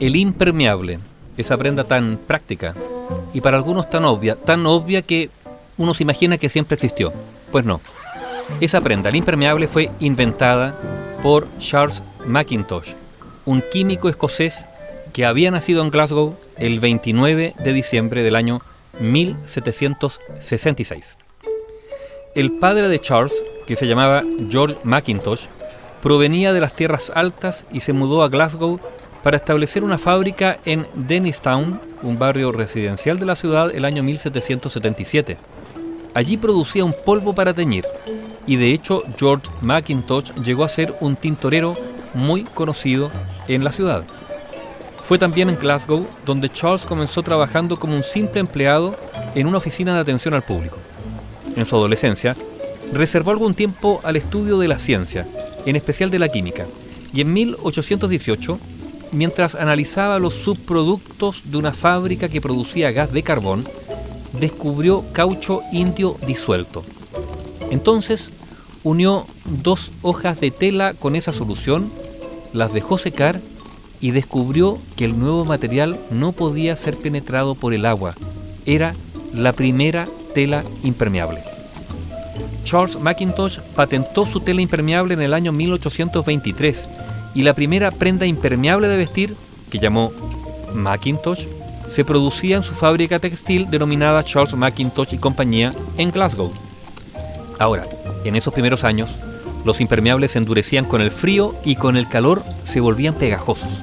El impermeable, esa prenda tan práctica y para algunos tan obvia, tan obvia que uno se imagina que siempre existió. Pues no. Esa prenda, el impermeable, fue inventada por Charles Mackintosh, un químico escocés que había nacido en Glasgow el 29 de diciembre del año 1766. El padre de Charles, que se llamaba George Mackintosh, provenía de las tierras altas y se mudó a Glasgow para establecer una fábrica en Dennistown, un barrio residencial de la ciudad, el año 1777. Allí producía un polvo para teñir, y de hecho George Mackintosh llegó a ser un tintorero muy conocido en la ciudad. Fue también en Glasgow donde Charles comenzó trabajando como un simple empleado en una oficina de atención al público. En su adolescencia, reservó algún tiempo al estudio de la ciencia, en especial de la química, y en 1818 mientras analizaba los subproductos de una fábrica que producía gas de carbón, descubrió caucho indio disuelto. Entonces unió dos hojas de tela con esa solución, las dejó secar y descubrió que el nuevo material no podía ser penetrado por el agua. Era la primera tela impermeable. Charles Mackintosh patentó su tela impermeable en el año 1823 y la primera prenda impermeable de vestir, que llamó Macintosh, se producía en su fábrica textil denominada Charles Macintosh y compañía en Glasgow. Ahora, en esos primeros años, los impermeables se endurecían con el frío y con el calor se volvían pegajosos.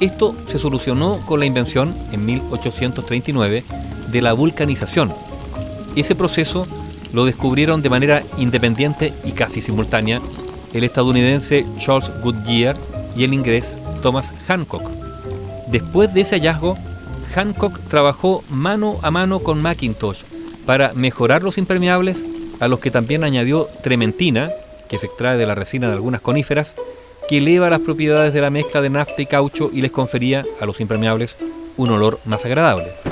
Esto se solucionó con la invención, en 1839, de la vulcanización. Ese proceso lo descubrieron de manera independiente y casi simultánea el estadounidense Charles Goodyear y el inglés Thomas Hancock. Después de ese hallazgo, Hancock trabajó mano a mano con Macintosh para mejorar los impermeables, a los que también añadió trementina, que se extrae de la resina de algunas coníferas, que eleva las propiedades de la mezcla de nafta y caucho y les confería a los impermeables un olor más agradable.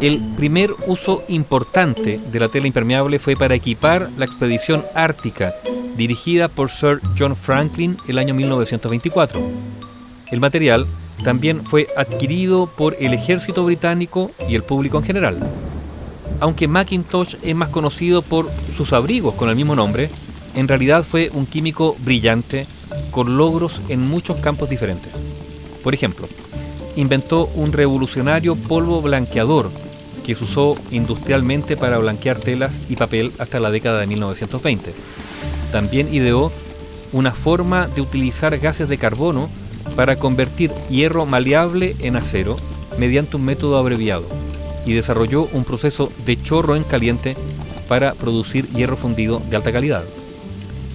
El primer uso importante de la tela impermeable fue para equipar la expedición ártica dirigida por Sir John Franklin el año 1924. El material también fue adquirido por el ejército británico y el público en general. Aunque Macintosh es más conocido por sus abrigos con el mismo nombre, en realidad fue un químico brillante con logros en muchos campos diferentes. Por ejemplo, inventó un revolucionario polvo blanqueador que se usó industrialmente para blanquear telas y papel hasta la década de 1920 también ideó una forma de utilizar gases de carbono para convertir hierro maleable en acero mediante un método abreviado y desarrolló un proceso de chorro en caliente para producir hierro fundido de alta calidad.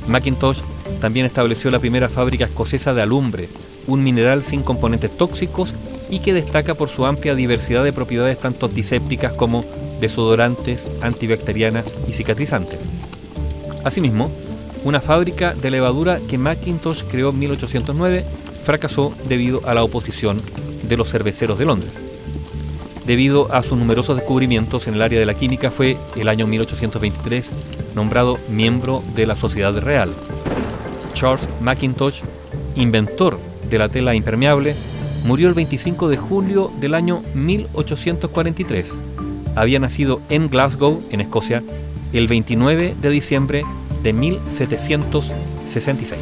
Macintosh también estableció la primera fábrica escocesa de alumbre, un mineral sin componentes tóxicos y que destaca por su amplia diversidad de propiedades tanto antisépticas como desodorantes, antibacterianas y cicatrizantes. Asimismo, una fábrica de levadura que Macintosh creó en 1809 fracasó debido a la oposición de los cerveceros de Londres. Debido a sus numerosos descubrimientos en el área de la química, fue el año 1823 nombrado miembro de la Sociedad Real. Charles Macintosh, inventor de la tela impermeable, murió el 25 de julio del año 1843. Había nacido en Glasgow, en Escocia, el 29 de diciembre de 1766.